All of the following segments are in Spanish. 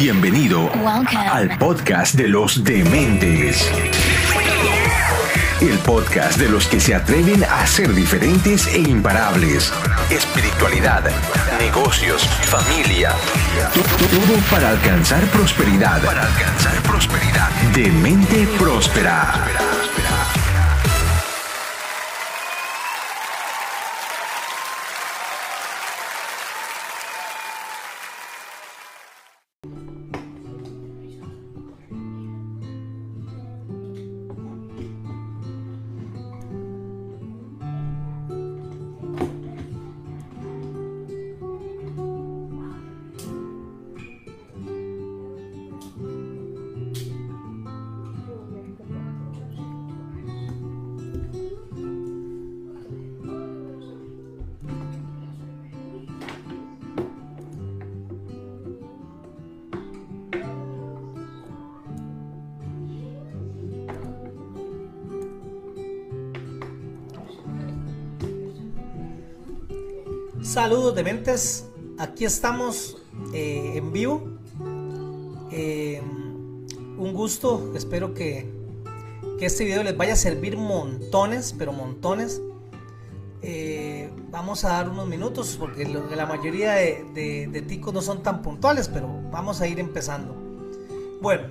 Bienvenido al podcast de los dementes. El podcast de los que se atreven a ser diferentes e imparables. Espiritualidad, negocios, familia. Todo para alcanzar prosperidad. Para alcanzar prosperidad. Demente próspera. Saludos de mentes, aquí estamos eh, en vivo. Eh, un gusto, espero que, este video les vaya a servir montones, pero montones. Eh, vamos a dar unos minutos porque la mayoría de, ticos no son tan puntuales, pero vamos a ir empezando. Bueno,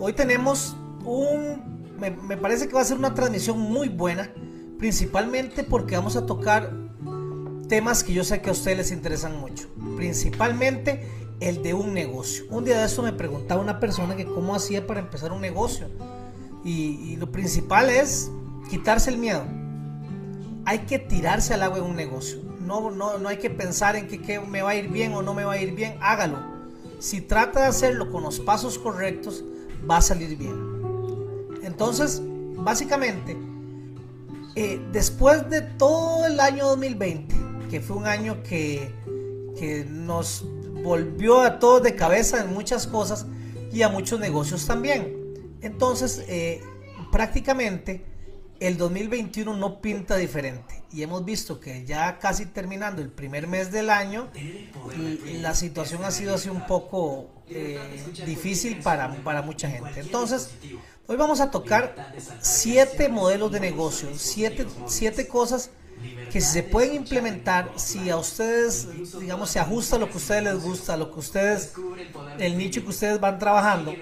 hoy tenemos un, me parece que va a ser una transmisión muy buena, principalmente porque vamos a tocar temas que yo sé que a ustedes les interesan mucho, principalmente el de un negocio. Un día de eso me preguntaba una persona que cómo hacía para empezar un negocio. Y, lo principal es quitarse el miedo. Hay que tirarse al agua en un negocio. No, no, no hay que pensar en que, me va a ir bien o no me va a ir bien. Hágalo. Si trata de hacerlo con los pasos correctos, va a salir bien. Entonces, básicamente, eh, después de todo el año 2020, que fue un año que, nos volvió a todos de cabeza en muchas cosas y a muchos negocios también. Entonces, eh, prácticamente el 2021 no pinta diferente. Y hemos visto que ya casi terminando el primer mes del año la situación ha sido así un poco eh, difícil para, para mucha gente. Entonces, hoy vamos a tocar siete modelos de negocio, siete, siete cosas que si se pueden implementar, si a ustedes, digamos, se ajusta lo que a ustedes les gusta, lo que ustedes, el nicho que ustedes van trabajando,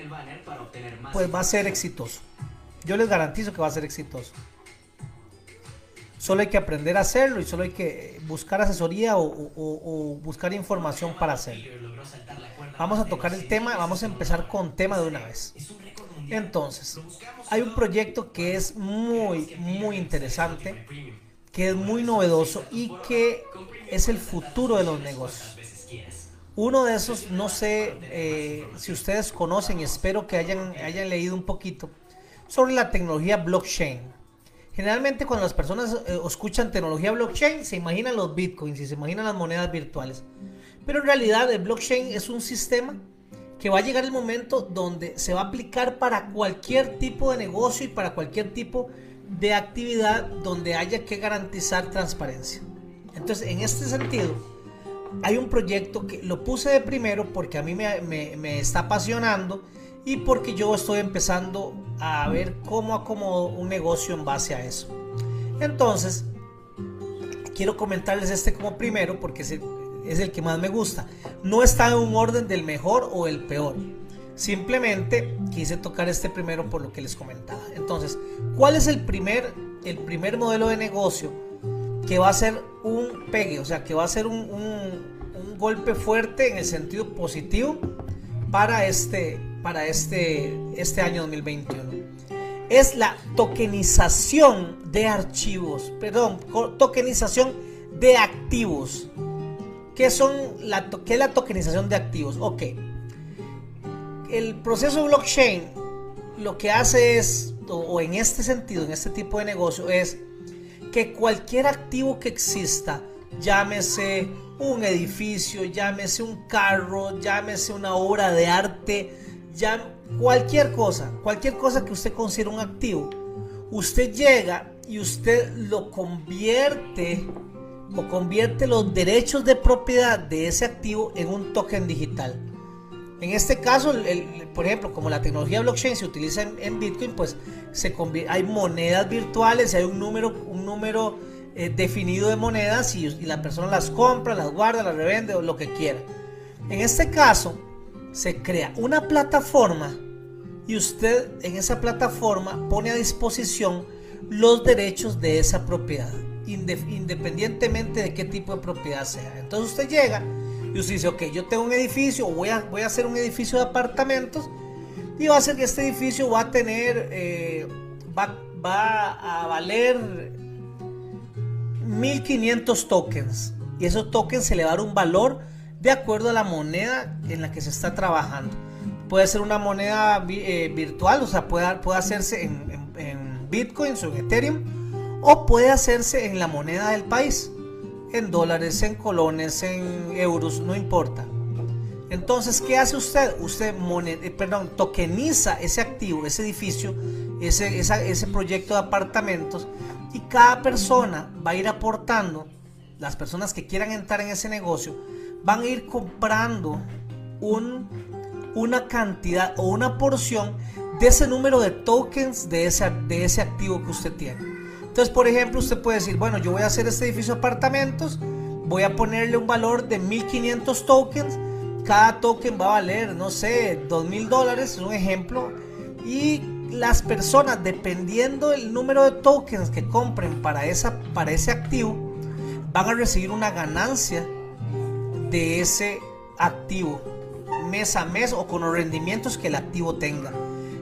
pues va a ser exitoso. Yo les garantizo que va a ser exitoso. Solo hay que aprender a hacerlo y solo hay que buscar asesoría o, buscar información para hacerlo. Vamos a tocar el tema, vamos a empezar con tema de una vez. Entonces, hay un proyecto que es muy, muy interesante que es muy novedoso y que es el futuro de los negocios. Uno de esos, no sé eh, si ustedes conocen espero que hayan, hayan leído un poquito sobre la tecnología blockchain. Generalmente cuando las personas eh, escuchan tecnología blockchain se imaginan los bitcoins y se imaginan las monedas virtuales. Pero en realidad el blockchain es un sistema que va a llegar el momento donde se va a aplicar para cualquier tipo de negocio y para cualquier tipo de actividad donde haya que garantizar transparencia. Entonces, en este sentido, hay un proyecto que lo puse de primero porque a mí me, está apasionando y porque yo estoy empezando a ver cómo acomodo un negocio en base a eso. Entonces, quiero comentarles este como primero porque es el, es el que más me gusta. No está en un orden del mejor o el peor Simplemente quise tocar este primero por lo que les comentaba. Entonces, ¿cuál es el primer, el primer modelo de negocio que va a ser un pegue? O sea, que va a ser un, golpe fuerte en el sentido positivo para este, para este, este año 2021. Es la tokenización de archivos, perdón, tokenización de activos. ¿Qué, son la, ¿Qué es la tokenización de activos? Ok el proceso blockchain lo que hace es, o, en este sentido, en este tipo de negocio, es que cualquier activo que exista, llámese un edificio, llámese un carro, llámese una obra de arte, cualquier cosa, cualquier cosa que usted considere un activo, usted llega y usted lo convierte o convierte los derechos de propiedad de ese activo en un token digital. En este caso, por ejemplo, como la tecnología blockchain se utiliza en, Bitcoin, pues hay monedas virtuales, hay un número, un número eh, definido de monedas y, la persona las compra, las guarda, las revende o lo que quiera. En este caso, se crea una plataforma y usted en esa plataforma pone a disposición los derechos de esa propiedad, independientemente de qué tipo de propiedad sea. Entonces usted llega y usted dice, ok, yo tengo un edificio, voy a, voy a hacer un edificio de apartamentos y va a ser que este edificio va a tener, eh, va, va a valer 1500 tokens y esos tokens se le va a dar un valor de acuerdo a la moneda en la que se está trabajando. Puede ser una moneda eh, virtual, o sea, puede, puede hacerse en, en, Bitcoin o en Ethereum, o puede hacerse en la moneda del país, en dólares, en colones, en euros, no importa. Entonces, ¿qué hace usted? Usted eh, perdón, tokeniza ese activo, ese edificio, ese, ese proyecto de apartamentos y cada persona va a ir aportando, las personas que quieran entrar en ese negocio, van a ir comprando un, una cantidad o una porción de ese número de tokens de ese, de ese activo que usted tiene. Entonces, por ejemplo, usted puede decir, bueno, yo voy a hacer este edificio de apartamentos, voy a ponerle un valor de 1500 tokens, cada token va a valer, no sé, 2000 dólares, es un ejemplo, y las personas, dependiendo del número de tokens que compren para, esa, para ese activo, van a recibir una ganancia de ese activo mes a mes o con los rendimientos que el activo tenga.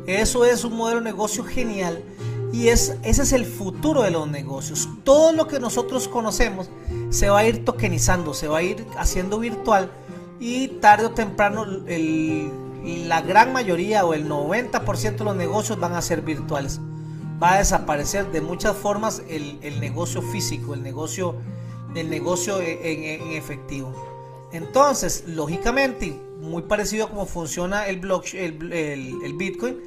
Eso es un modelo de negocio genial y es, ese es el futuro de los negocios. Todo lo que nosotros conocemos se va a ir tokenizando, se va a ir haciendo virtual y tarde o temprano el, la gran mayoría o el 90% de los negocios van a ser virtuales. Va a desaparecer de muchas formas el, negocio físico, el negocio, el negocio en, efectivo. Entonces, lógicamente, muy parecido a cómo funciona el, blockchain, el, Bitcoin,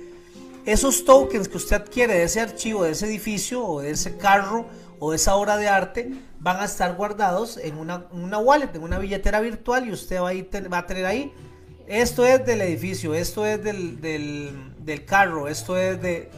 esos tokens que usted adquiere de ese archivo, de ese edificio o de ese carro o de esa obra de arte van a estar guardados en una, wallet, en una billetera virtual y usted va a, va a tener ahí esto es del edificio, esto es del, del, carro, esto es de...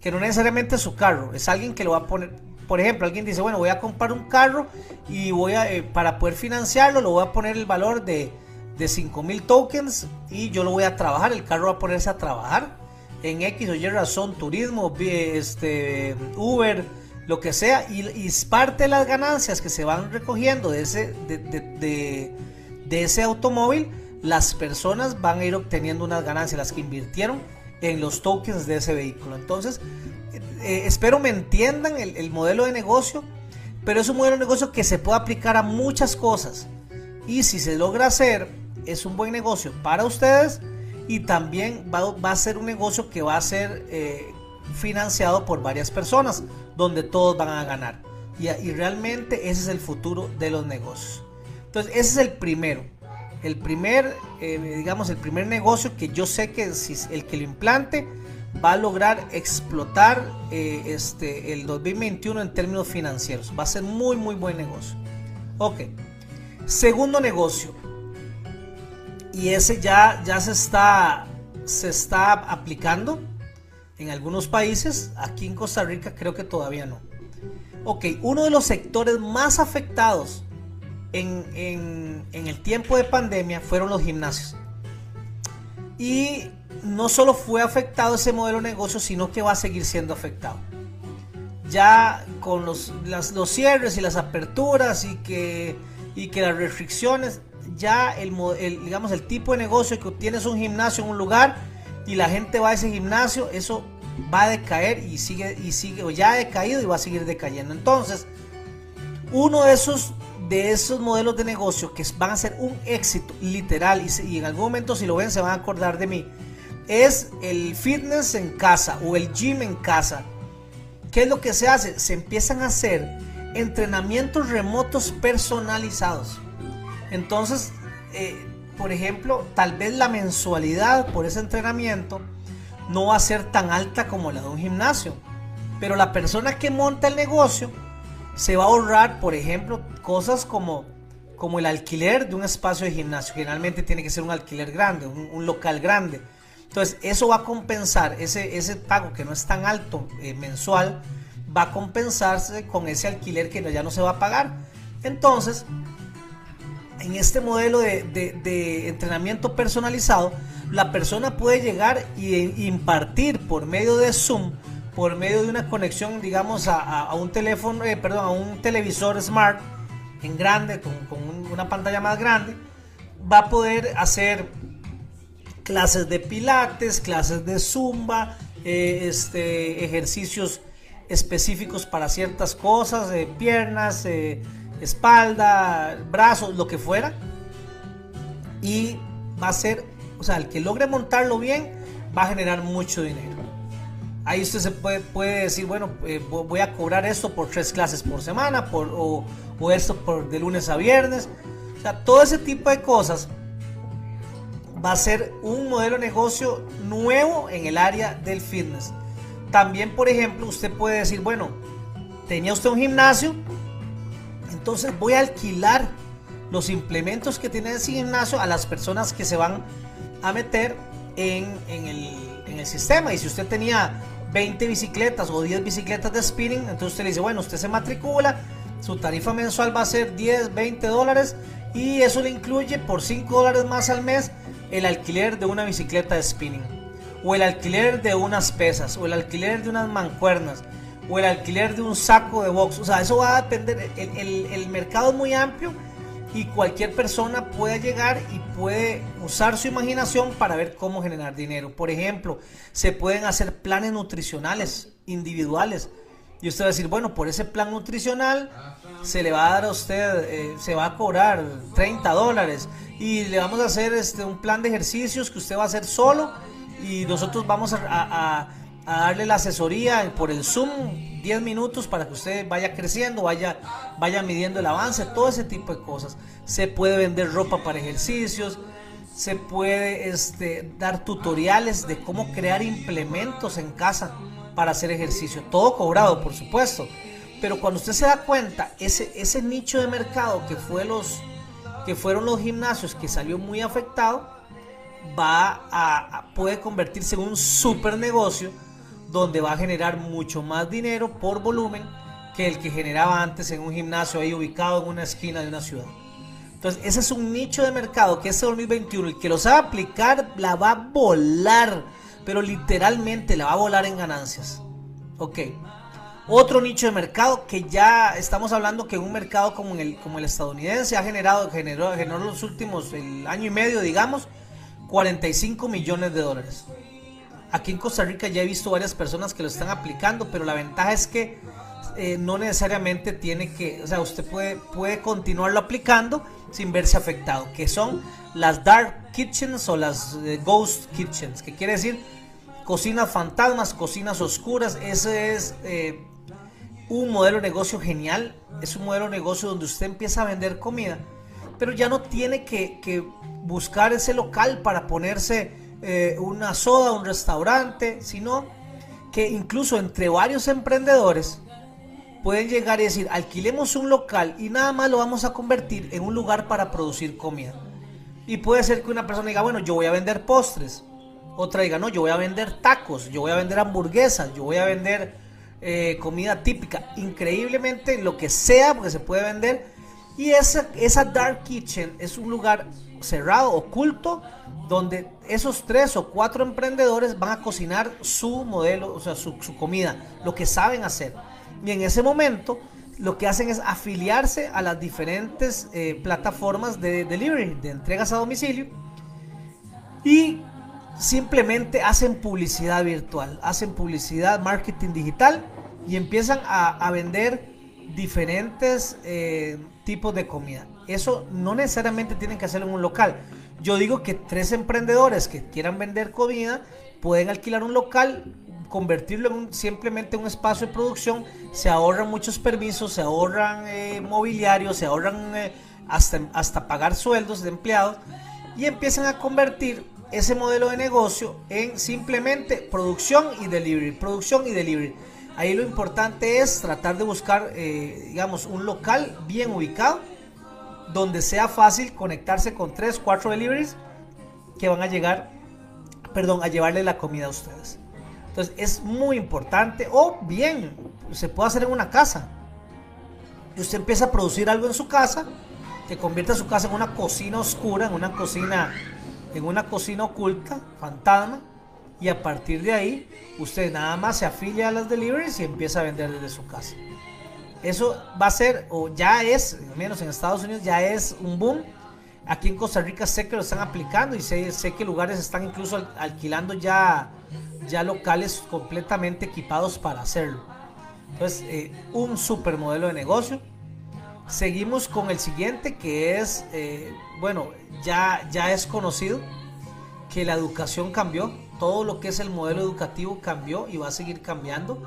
que no necesariamente es su carro, es alguien que lo va a poner... Por ejemplo, alguien dice, bueno, voy a comprar un carro y voy a, eh, para poder financiarlo, lo voy a poner el valor de, de 5000 tokens y yo lo voy a trabajar, el carro va a ponerse a trabajar en X o Y razón, turismo, este, Uber, lo que sea, y, y parte de las ganancias que se van recogiendo de ese, de, de, de ese automóvil, las personas van a ir obteniendo unas ganancias, las que invirtieron en los tokens de ese vehículo. Entonces, eh, espero me entiendan el, modelo de negocio, pero es un modelo de negocio que se puede aplicar a muchas cosas. Y si se logra hacer, es un buen negocio para ustedes y también va, a ser un negocio que va a ser eh, financiado por varias personas, donde todos van a ganar. Y, y realmente ese es el futuro de los negocios. Entonces, ese es el primero el primer, eh, digamos, el primer negocio que yo sé que si el que lo implante va a lograr explotar eh, este, el 2021 en términos financieros. Va a ser muy, muy buen negocio. Ok. Segundo negocio. Y ese ya, ya se, está, se está aplicando en algunos países. Aquí en Costa Rica creo que todavía no. Ok, uno de los sectores más afectados en, el tiempo de pandemia fueron los gimnasios. Y no solo fue afectado ese modelo de negocio, sino que va a seguir siendo afectado. Ya con los, los cierres y las aperturas y que, y que las restricciones, ya el, digamos, el tipo de negocio que tienes un gimnasio en un lugar y la gente va a ese gimnasio, eso va a decaer y sigue, y sigue, o ya ha decaído y va a seguir decayendo. Entonces, uno de esos de esos modelos de negocio que van a ser un éxito literal y, en algún momento si lo ven se van a acordar de mí, es el fitness en casa o el gym en casa. ¿Qué es lo que se hace? Se empiezan a hacer entrenamientos remotos personalizados. Entonces, eh, por ejemplo, tal vez la mensualidad por ese entrenamiento no va a ser tan alta como la de un gimnasio. Pero la persona que monta el negocio se va a ahorrar, por ejemplo, cosas como como el alquiler de un espacio de gimnasio. Generalmente tiene que ser un alquiler grande, un, local grande. Entonces, eso va a compensar, ese, ese pago que no es tan alto eh, mensual, va a compensarse con ese alquiler que ya no se va a pagar. Entonces, en este modelo de, entrenamiento personalizado, la persona puede llegar e impartir por medio de Zoom, por medio de una conexión, digamos, a, un teléfono, eh, perdón, a un televisor smart en grande, con, una pantalla más grande, va a poder hacer clases de pilates, clases de zumba, eh, este, ejercicios específicos para ciertas cosas, eh, piernas, espalda, brazos, lo que fuera. Y va a ser, o sea, el que logre montarlo bien va a generar mucho dinero. Ahí usted se puede, puede decir, bueno, eh, voy a cobrar esto por tres clases por semana, por, o, esto por de lunes a viernes. O sea, todo ese tipo de cosas va a ser un modelo de negocio nuevo en el área del fitness. También, por ejemplo, usted puede decir, bueno, tenía usted un gimnasio, entonces voy a alquilar los implementos que tiene ese gimnasio a las personas que se van a meter en, el, sistema. Y si usted tenía 20 bicicletas o 10 bicicletas de spinning, entonces usted le dice, bueno, usted se matricula, su tarifa mensual va a ser 10, 20 dólares y eso le incluye por 5 dólares más al mes el alquiler de una bicicleta de spinning o el alquiler de unas pesas o el alquiler de unas mancuernas o el alquiler de un saco de box. O sea, eso va a depender. El, mercado es muy amplio y cualquier persona puede llegar y puede usar su imaginación para ver cómo generar dinero. Por ejemplo, se pueden hacer planes nutricionales individuales. Y usted va a decir, bueno, por ese plan nutricional se le va a dar a usted, eh, se va a cobrar 30 dólares y le vamos a hacer este, un plan de ejercicios que usted va a hacer solo y nosotros vamos a darle la asesoría por el Zoom 10 minutos para que usted vaya creciendo, vaya, vaya midiendo el avance, todo ese tipo de cosas. Se puede vender ropa para ejercicios, se puede este, dar tutoriales de cómo crear implementos en casa para hacer ejercicio, todo cobrado por supuesto. Pero cuando usted se da cuenta, ese, ese nicho de mercado que, fue los, que fueron los gimnasios que salió muy afectado, va a, puede convertirse en un super negocio donde va a generar mucho más dinero por volumen que el que generaba antes en un gimnasio ahí ubicado en una esquina de una ciudad. Entonces, ese es un nicho de mercado que este 2021, el que lo sabe aplicar, la va a volar, pero literalmente la va a volar en ganancias. Ok. Otro nicho de mercado que ya estamos hablando que un mercado como el, como el estadounidense ha generado, generó, generó los últimos, el año y medio, digamos, 45 millones de dólares. Aquí en Costa Rica ya he visto varias personas que lo están aplicando, pero la ventaja es que eh, no necesariamente tiene que, o sea, usted puede, puede continuarlo aplicando sin verse afectado, que son las dark kitchens o las eh, ghost kitchens, que quiere decir cocinas fantasmas, cocinas oscuras. Ese es eh, un modelo de negocio genial, es un modelo de negocio donde usted empieza a vender comida, pero ya no tiene que, que buscar ese local para ponerse eh, una soda, un restaurante, sino que incluso entre varios emprendedores pueden llegar y decir, alquilemos un local y nada más lo vamos a convertir en un lugar para producir comida. Y puede ser que una persona diga, bueno, yo voy a vender postres. Otra diga, no, yo voy a vender tacos, yo voy a vender hamburguesas, yo voy a vender eh, comida típica. Increíblemente, lo que sea, porque se puede vender. Y esa, esa Dark Kitchen es un lugar cerrado, oculto, donde esos tres o cuatro emprendedores van a cocinar su modelo, o sea, su, comida, lo que saben hacer. Y en ese momento lo que hacen es afiliarse a las diferentes eh, plataformas de delivery, de entregas a domicilio, y simplemente hacen publicidad virtual, hacen publicidad, marketing digital, y empiezan a, vender diferentes eh, tipos de comida. Eso no necesariamente tienen que hacerlo en un local. Yo digo que tres emprendedores que quieran vender comida pueden alquilar un local, convertirlo en simplemente un espacio de producción, se ahorran muchos permisos, se ahorran eh, mobiliario, se ahorran eh, hasta, hasta pagar sueldos de empleados y empiezan a convertir ese modelo de negocio en simplemente producción y delivery, producción y delivery. Ahí lo importante es tratar de buscar, eh, digamos, un local bien ubicado donde sea fácil conectarse con 3, 4 deliveries que van a llegar, perdón, a llevarle la comida a ustedes. Entonces es muy importante, o bien, se puede hacer en una casa. Y usted empieza a producir algo en su casa, que convierte su casa en una cocina oscura, en una cocina, en una cocina oculta, fantasma, y a partir de ahí usted nada más se afilia a las deliveries y empieza a vender desde su casa. Eso va a ser, o ya es, al menos en Estados Unidos, ya es un boom. Aquí en Costa Rica sé que lo están aplicando y sé, sé que lugares están incluso alquilando ya, ya locales completamente equipados para hacerlo. Entonces, eh, un super modelo de negocio. Seguimos con el siguiente que es, eh, bueno, ya, ya es conocido que la educación cambió todo lo que es el modelo educativo cambió y va a seguir cambiando.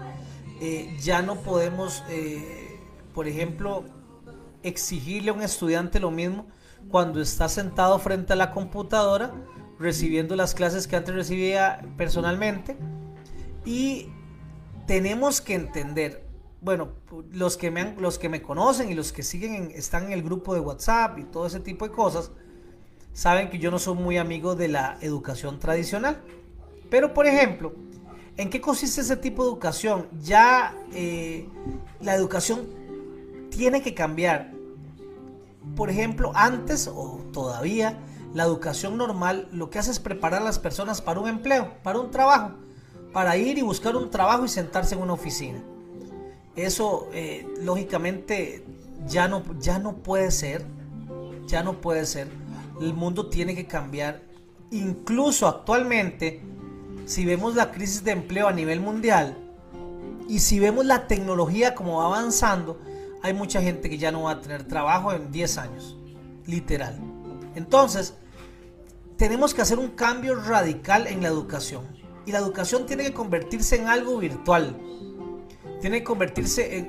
Eh, ya no podemos, por ejemplo, exigirle a un estudiante lo mismo cuando está sentado frente a la computadora recibiendo las clases que antes recibía personalmente. Y tenemos que entender, bueno, los que me, los que me conocen y los que siguen están en el grupo de WhatsApp y todo ese tipo de cosas, saben que yo no soy muy amigo de la educación tradicional. Pero, por ejemplo, ¿en qué consiste ese tipo de educación? Ya eh, la educación tiene que cambiar. Por ejemplo, antes o todavía, la educación normal lo que hace es preparar a las personas para un empleo, para un trabajo, para ir y buscar un trabajo y sentarse en una oficina. Eso, eh, lógicamente, ya no, ya no puede ser. Ya no puede ser. El mundo tiene que cambiar. Incluso actualmente, si vemos la crisis de empleo a nivel mundial y si vemos la tecnología como va avanzando, hay mucha gente que ya no va a tener trabajo en 10 años, literal. Entonces, tenemos que hacer un cambio radical en la educación. Y la educación tiene que convertirse en algo virtual. Tiene que convertirse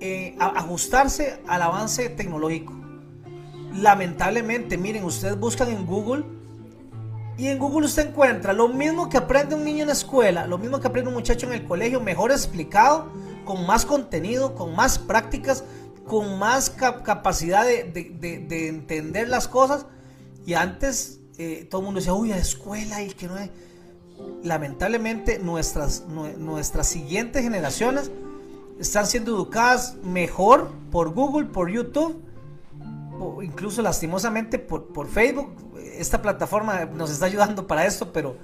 en, ajustarse al avance tecnológico. Lamentablemente, miren, ustedes buscan en Google y en Google usted encuentra lo mismo que aprende un niño en la escuela, lo mismo que aprende un muchacho en el colegio, mejor explicado, con más contenido, con más prácticas, con más capacidad de, entender las cosas. Y antes eh, todo el mundo decía, uy, la escuela y que no es... Lamentablemente nuestras, nuestras siguientes generaciones están siendo educadas mejor por Google, por YouTube, o incluso lastimosamente por, por Facebook, esta plataforma nos está ayudando para esto, pero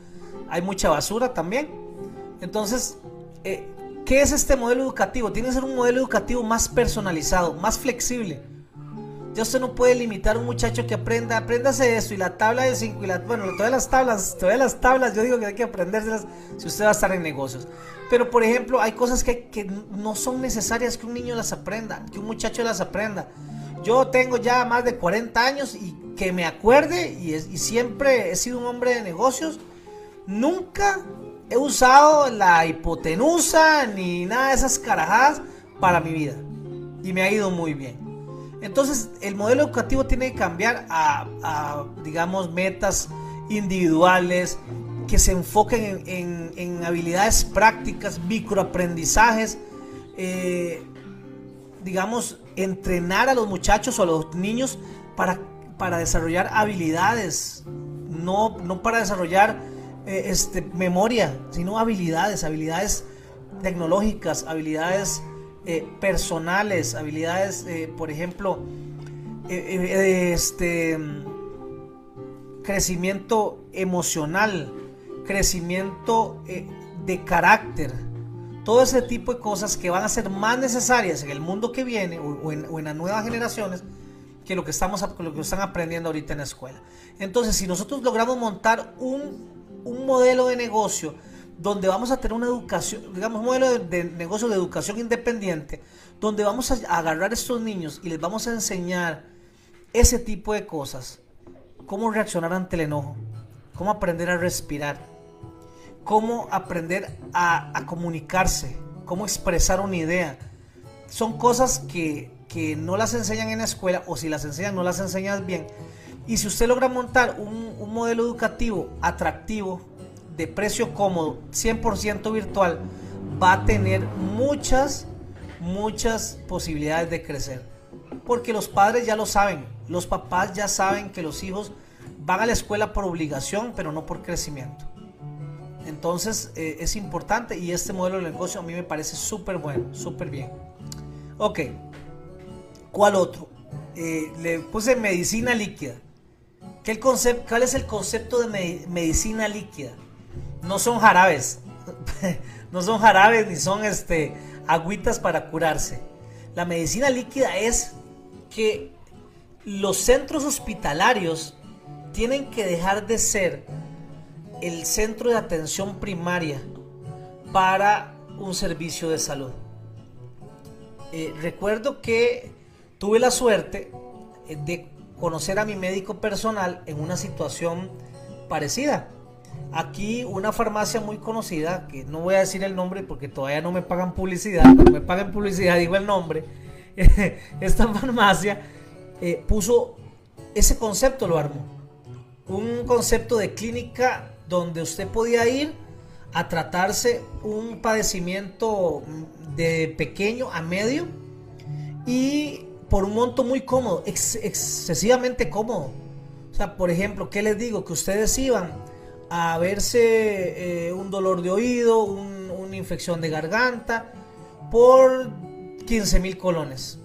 hay mucha basura también. Entonces, eh, ¿qué es este modelo educativo? Tiene que ser un modelo educativo más personalizado, más flexible. Ya usted no puede limitar a un muchacho que aprenda, apréndase esto y la tabla de 5 y la, bueno, todas las tablas, todas las tablas, yo digo que hay que aprendérselas si usted va a estar en negocios. Pero por ejemplo, hay cosas que, que no son necesarias que un niño las aprenda, que un muchacho las aprenda. Yo tengo ya más de 40 años y que me acuerde y, siempre he sido un hombre de negocios. Nunca he usado la hipotenusa ni nada de esas carajadas para mi vida. Y me ha ido muy bien. Entonces el modelo educativo tiene que cambiar a, digamos, metas individuales que se enfoquen en, habilidades prácticas, microaprendizajes, eh, digamos, entrenar a los muchachos o a los niños para, para desarrollar habilidades, no, no para desarrollar eh, este, memoria, sino habilidades, habilidades tecnológicas, habilidades eh, personales, habilidades, eh, por ejemplo, este, crecimiento emocional, crecimiento de carácter todo ese tipo de cosas que van a ser más necesarias en el mundo que viene o, en, las nuevas generaciones que lo que, estamos, lo que están aprendiendo ahorita en la escuela. Entonces, si nosotros logramos montar un, modelo de negocio donde vamos a tener una educación, digamos, un modelo de, negocio de educación independiente, donde vamos a agarrar a estos niños y les vamos a enseñar ese tipo de cosas, cómo reaccionar ante el enojo, cómo aprender a respirar, cómo aprender a, comunicarse, cómo expresar una idea. Son cosas que, no las enseñan en la escuela o si las enseñan no las enseñan bien. Y si usted logra montar un, modelo educativo atractivo, de precio cómodo, 100% virtual, va a tener muchas, muchas posibilidades de crecer. porque los padres ya lo saben, los papás ya saben que los hijos van a la escuela por obligación, pero no por crecimiento. Entonces eh, es importante y este modelo de negocio a mí me parece súper bueno, súper bien. Ok, ¿cuál otro? Eh, le puse medicina líquida. ¿Qué el concepto, ¿Cuál es el concepto de medicina líquida? No son jarabes, no son jarabes ni son este, agüitas para curarse. La medicina líquida es que los centros hospitalarios tienen que dejar de ser el centro de atención primaria para un servicio de salud. Eh, recuerdo que tuve la suerte eh, de conocer a mi médico personal en una situación parecida. Aquí una farmacia muy conocida, que no voy a decir el nombre porque todavía no me pagan publicidad, me pagan publicidad digo el nombre, esta farmacia eh, puso ese concepto, lo armó. Un concepto de clínica donde usted podía ir a tratarse un padecimiento de pequeño a medio y por un monto muy cómodo, excesivamente cómodo. O sea, por ejemplo, ¿qué les digo? Que ustedes iban a verse eh, un dolor de oído, una infección de garganta, por 15 mil colones.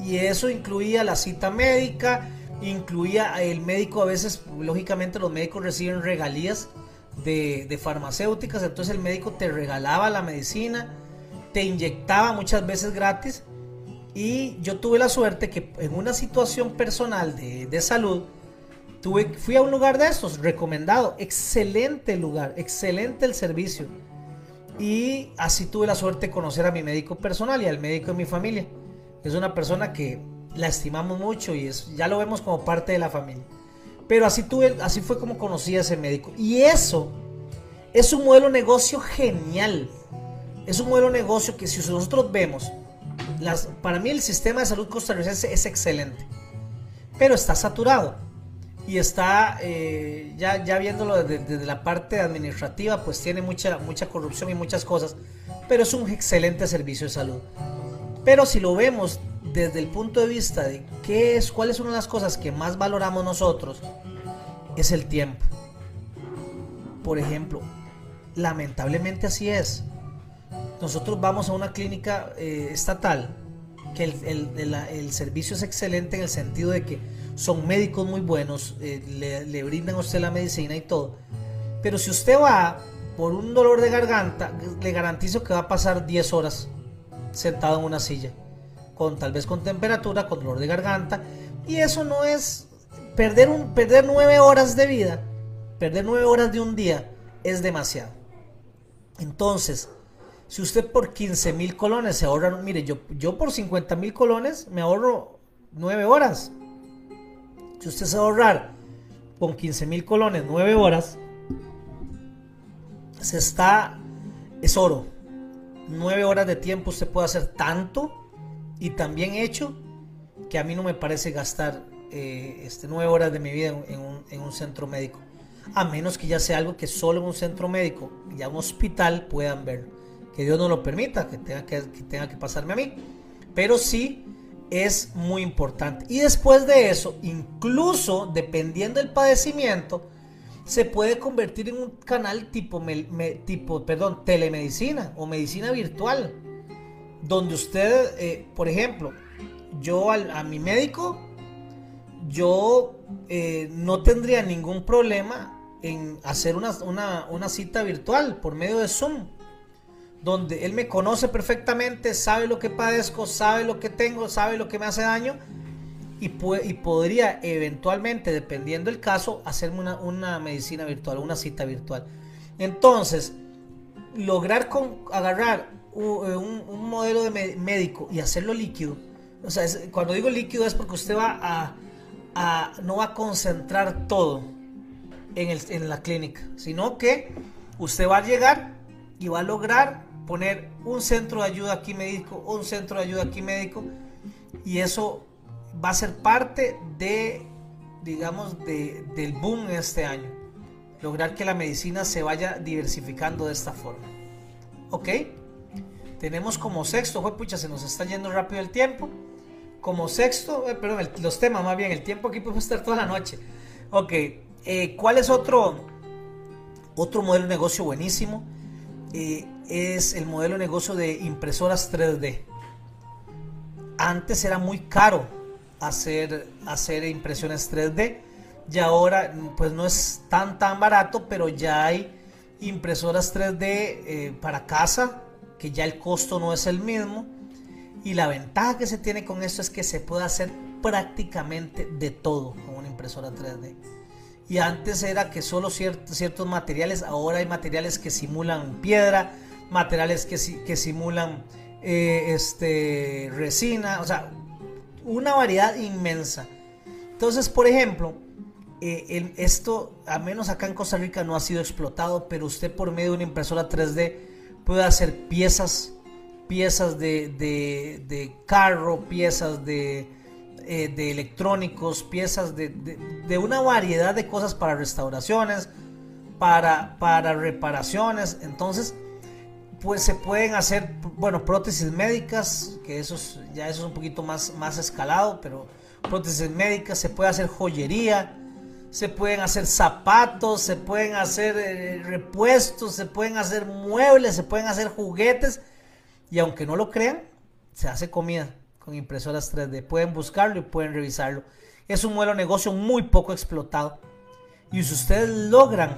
Y eso incluía la cita médica, incluía el médico, a veces, lógicamente los médicos reciben regalías de, de farmacéuticas, entonces el médico te regalaba la medicina, te inyectaba muchas veces gratis. Y yo tuve la suerte que en una situación personal de, de salud, tuve, fui a un lugar de estos, recomendado, excelente lugar, excelente el servicio. Y así tuve la suerte de conocer a mi médico personal y al médico de mi familia. Es una persona que la estimamos mucho y es, ya lo vemos como parte de la familia. Pero así, tuve, así fue como conocí a ese médico. Y eso es un modelo de negocio genial. Es un modelo de negocio que si nosotros vemos, para mí el sistema de salud costarricense es excelente. Pero está saturado. Y está, eh, ya, viéndolo desde, la parte administrativa, pues tiene mucha, mucha corrupción y muchas cosas. Pero es un excelente servicio de salud. Pero si lo vemos desde el punto de vista de qué es, cuáles son las cosas que más valoramos nosotros, es el tiempo. Por ejemplo, lamentablemente así es. Nosotros vamos a una clínica eh, estatal que el, servicio es excelente en el sentido de que son médicos muy buenos, eh, le, brindan a usted la medicina y todo. Pero si usted va por un dolor de garganta, le garantizo que va a pasar 10 horas sentado en una silla, con tal vez con temperatura, con dolor de garganta, y eso no es perder un perder nueve horas de vida, perder nueve horas de un día es demasiado. Entonces, si usted por 15 mil colones se ahorra, mire, yo, yo por 50 mil colones me ahorro nueve horas. Si usted se ahorrar con 15 mil colones nueve horas, se está, es oro nueve horas de tiempo usted puede hacer tanto y tan bien hecho que a mí no me parece gastar eh, este, nueve horas de mi vida en, un, centro médico. A menos que ya sea algo que solo en un centro médico, ya un hospital puedan ver. Que Dios no lo permita, que tenga que, tenga que pasarme a mí. Pero sí es muy importante. Y después de eso, incluso dependiendo del padecimiento, se puede convertir en un canal tipo, tipo perdón, telemedicina o medicina virtual, donde usted, eh, por ejemplo, yo a mi médico, yo eh, no tendría ningún problema en hacer una, una cita virtual por medio de Zoom, donde él me conoce perfectamente, sabe lo que padezco, sabe lo que tengo, sabe lo que me hace daño y, y podría eventualmente, dependiendo del caso, hacerme una, medicina virtual, una cita virtual. Entonces, lograr con, agarrar un, modelo de médico y hacerlo líquido, o sea, cuando digo líquido es porque usted va a, no va a concentrar todo en, el, en la clínica, sino que usted va a llegar y va a lograr poner un centro de ayuda aquí médico, un centro de ayuda aquí médico, y eso va a ser parte de, digamos, de, del boom este año. Lograr que la medicina se vaya diversificando de esta forma. ¿Ok? Tenemos como sexto, pucha, se nos está yendo rápido el tiempo. como sexto, eh, perdón, los temas más bien, el tiempo aquí puede estar toda la noche. Ok, eh, ¿cuál es otro, otro modelo de negocio buenísimo? Eh, es el modelo de negocio de impresoras 3D. Antes era muy caro hacer, hacer impresiones 3D y ahora pues no es tan tan barato, pero ya hay impresoras 3D para casa, que ya el costo no es el mismo y la ventaja que se tiene con esto es que se puede hacer prácticamente de todo con una impresora 3D. Y antes era que solo ciertos, ciertos materiales, ahora hay materiales que simulan piedra, materiales que, que simulan eh, este, resina, o sea, una variedad inmensa. Entonces, por ejemplo, eh, esto, a menos acá en Costa Rica, no ha sido explotado, pero usted por medio de una impresora 3D puede hacer piezas piezas de, carro, piezas de, eh, de electrónicos, piezas de, una variedad de cosas para restauraciones, para, para reparaciones. Entonces, pues se pueden hacer, bueno, prótesis médicas, que eso ya eso es un poquito más, más escalado, pero prótesis médicas, se puede hacer joyería, se pueden hacer zapatos, se pueden hacer eh, repuestos, se pueden hacer muebles, se pueden hacer juguetes y aunque no lo crean, se hace comida con impresoras 3D. Pueden buscarlo y pueden revisarlo. Es un modelo de negocio muy poco explotado. Y si ustedes logran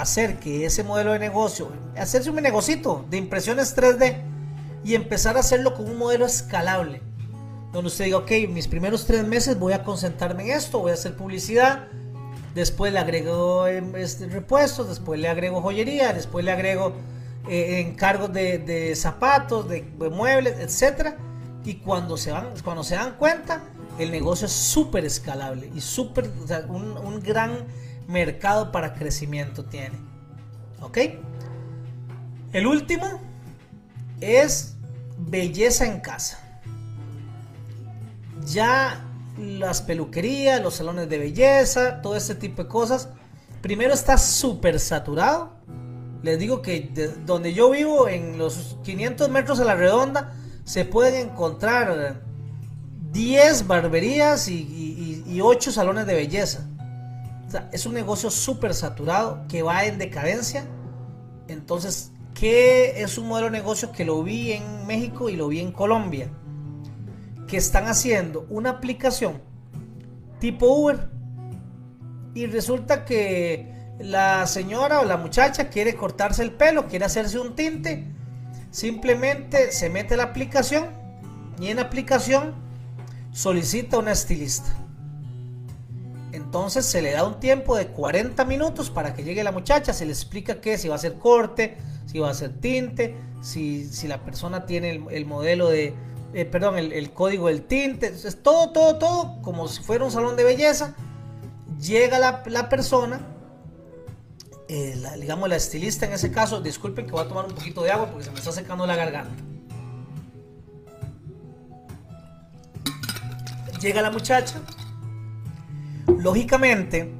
hacer que ese modelo de negocio, hacerse un negocito de impresiones 3D y empezar a hacerlo con un modelo escalable, donde usted diga, ok, mis primeros tres meses voy a concentrarme en esto, voy a hacer publicidad, después le agrego em, este, repuestos, después le agrego joyería, después le agrego eh, encargos de, zapatos, de, muebles, etcétera. Y cuando se, van, cuando se dan cuenta, el negocio es súper escalable y súper, un, gran mercado para crecimiento tiene. ¿Ok? El último es belleza en casa. Ya las peluquerías, los salones de belleza, todo este tipo de cosas, primero está súper saturado les digo que donde yo vivo, en los 500 metros a la redonda, se pueden encontrar 10 barberías y, y, 8 salones de belleza. Es un negocio súper saturado que va en decadencia. Entonces, ¿qué es un modelo de negocio que lo vi en México y lo vi en Colombia? Que están haciendo una aplicación tipo Uber y resulta que la señora o la muchacha quiere cortarse el pelo, quiere hacerse un tinte, simplemente se mete la aplicación y en la aplicación solicita una estilista. Entonces se le da un tiempo de 40 minutos para que llegue la muchacha, se le explica qué, si va a hacer corte, si va a hacer tinte, si, la persona tiene el, modelo de, eh, perdón, el, código del tinte, es todo, todo, todo, como si fuera un salón de belleza. Llega la, la persona, eh, digamos, la estilista en ese caso, disculpen que voy a tomar un poquito de agua porque se me está secando la garganta. Llega la muchacha. Lógicamente,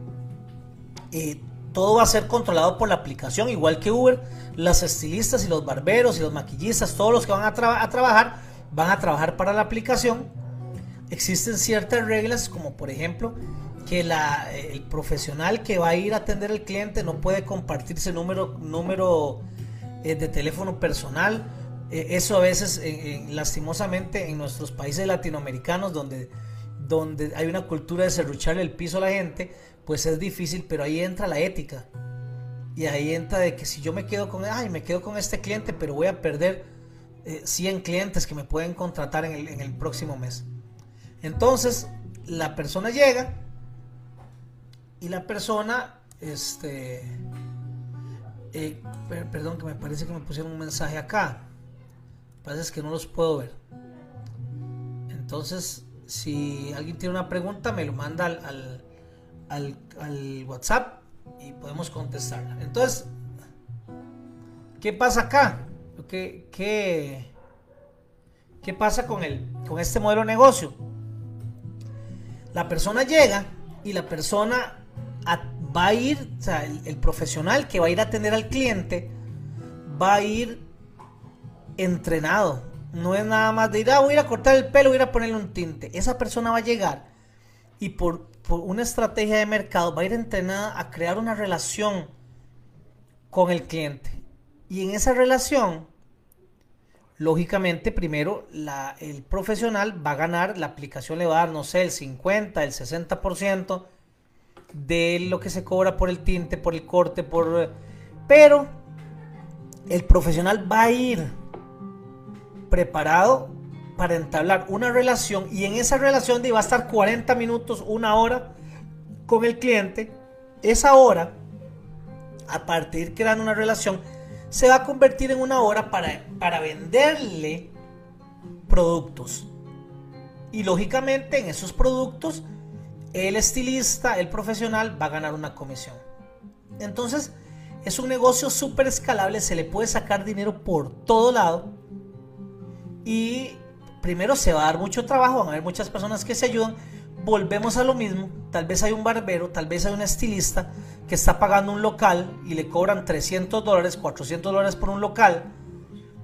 eh, todo va a ser controlado por la aplicación, igual que Uber. Las estilistas y los barberos y los maquillistas, todos los que van a, trabajar, van a trabajar para la aplicación. Existen ciertas reglas, como por ejemplo, que la, el profesional que va a ir a atender al cliente no puede compartirse número, número eh, de teléfono personal. Eh, eso a veces, lastimosamente, en nuestros países latinoamericanos, donde, donde hay una cultura de serrucharle el piso a la gente, pues es difícil, pero ahí entra la ética. Y ahí entra de que si yo me quedo con, ay, me quedo con este cliente, pero voy a perder 100 eh, clientes que me pueden contratar en el, próximo mes. Entonces, la persona llega, y la persona, este, eh, perdón que me parece que me pusieron un mensaje acá, parece que no los puedo ver. Entonces, si alguien tiene una pregunta, me lo manda al, al, WhatsApp y podemos contestarla. Entonces, ¿qué pasa acá? ¿Qué, qué, qué pasa con, el, con este modelo de negocio? La persona llega y la persona va a ir, o sea, el, profesional que va a ir a atender al cliente va a ir entrenado. No es nada más de ir, ah, voy a ir a cortar el pelo, voy a ir a ponerle un tinte. Esa persona va a llegar y por, por una estrategia de mercado va a ir entrenada a crear una relación con el cliente. Y en esa relación, lógicamente, primero la, el profesional va a ganar, la aplicación le va a dar, no sé, el 50, el 60% de lo que se cobra por el tinte, por el corte, por... Pero el profesional va a ir preparado para entablar una relación y en esa relación va a estar 40 minutos, una hora con el cliente. Esa hora, a partir creando una relación, se va a convertir en una hora para, para venderle productos. Y lógicamente en esos productos, el estilista, el profesional, va a ganar una comisión. Entonces, es un negocio súper escalable, se le puede sacar dinero por todo lado. Y primero se va a dar mucho trabajo, van a haber muchas personas que se ayudan. Volvemos a lo mismo, tal vez hay un barbero, tal vez hay un estilista que está pagando un local y le cobran 300 dólares, 400 dólares por un local,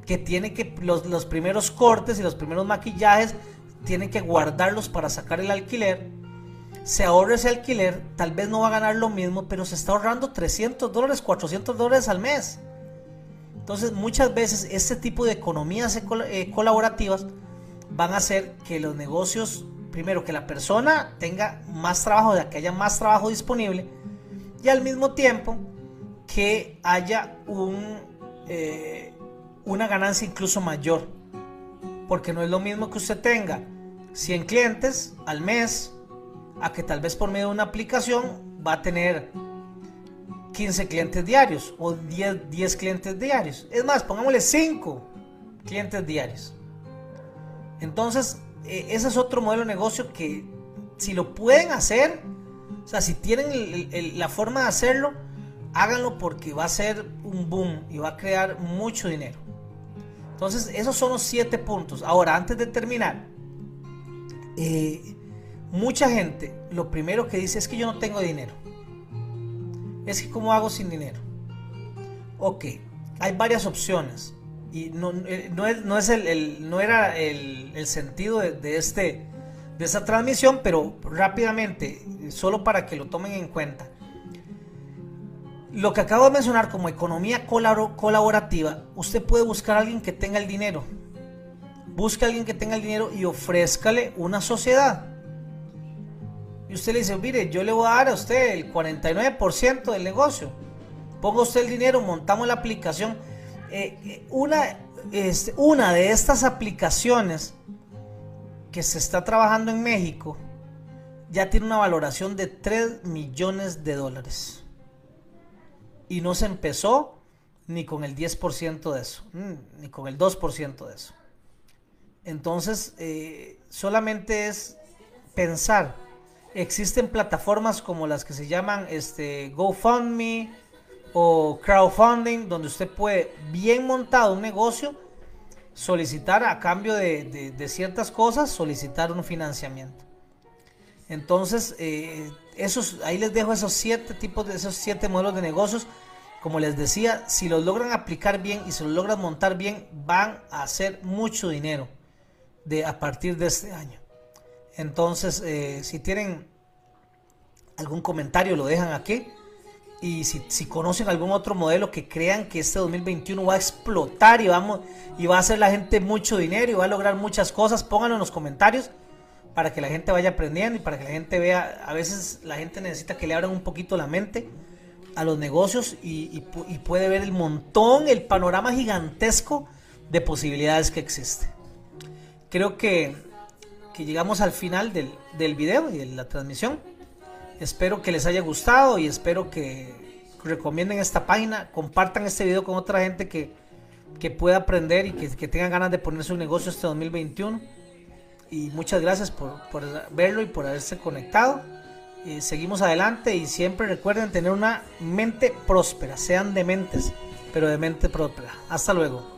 que tiene que los, los primeros cortes y los primeros maquillajes, tiene que guardarlos para sacar el alquiler se ahorra ese alquiler, tal vez no va a ganar lo mismo, pero se está ahorrando 300 dólares, 400 dólares al mes. Entonces muchas veces este tipo de economías eh, colaborativas van a hacer que los negocios, primero que la persona tenga más trabajo, que haya más trabajo disponible y al mismo tiempo que haya un, eh, una ganancia incluso mayor. Porque no es lo mismo que usted tenga 100 clientes al mes a que tal vez por medio de una aplicación va a tener 15 clientes diarios o 10, 10 clientes diarios. Es más, pongámosle 5 clientes diarios. Entonces, e, ese es otro modelo de negocio que si lo pueden hacer, o sea, si tienen la forma de hacerlo, háganlo porque va a ser un boom y va a crear mucho dinero. Entonces, esos son los 7 puntos. Ahora, antes de terminar, eh, Mucha gente lo primero que dice es que yo no tengo dinero. Es que ¿cómo hago sin dinero? Ok, hay varias opciones. Y no, eh, es, el, no era el, sentido de, este, de esta transmisión, pero rápidamente, solo para que lo tomen en cuenta. Lo que acabo de mencionar como economía colaborativa, usted puede buscar a alguien que tenga el dinero. Busque a alguien que tenga el dinero y ofrézcale una sociedad y usted le dice, mire, yo le voy a dar a usted el 49% del negocio. Ponga usted el dinero, montamos la aplicación. Eh, eh, una, este, una de estas aplicaciones que se está trabajando en México ya tiene una valoración de 3 millones de dólares. Y no se empezó ni con el 10% de eso, mm, ni con el 2% de eso. Entonces, eh, solamente es pensar existen plataformas como las que se llaman este, GoFundMe o crowdfunding, donde usted puede, bien montado un negocio, solicitar a cambio de, ciertas cosas, solicitar un financiamiento. Entonces, eh, esos, ahí les dejo esos siete tipos de esos siete modelos de negocios. Como les decía, si los logran aplicar bien y se los logran montar bien, van a hacer mucho dinero de, a partir de este año. Entonces, eh, si tienen algún comentario, lo dejan aquí. Y si, conocen algún otro modelo que crean que este 2021 va a explotar y, vamos, y va a hacer la gente mucho dinero y va a lograr muchas cosas, pónganlo en los comentarios para que la gente vaya aprendiendo y para que la gente vea. A veces la gente necesita que le abran un poquito la mente a los negocios y, puede ver el montón, el panorama gigantesco de posibilidades que existe. Creo que que llegamos al final del, del video y de la transmisión. Espero que les haya gustado y espero que recomienden esta página, compartan este video con otra gente que, que pueda aprender y que, que tengan ganas de poner su negocio este 2021. Y muchas gracias por, por verlo y por haberse conectado. y seguimos adelante y siempre recuerden tener una mente próspera, sean dementes, pero de mente próspera. Hasta luego.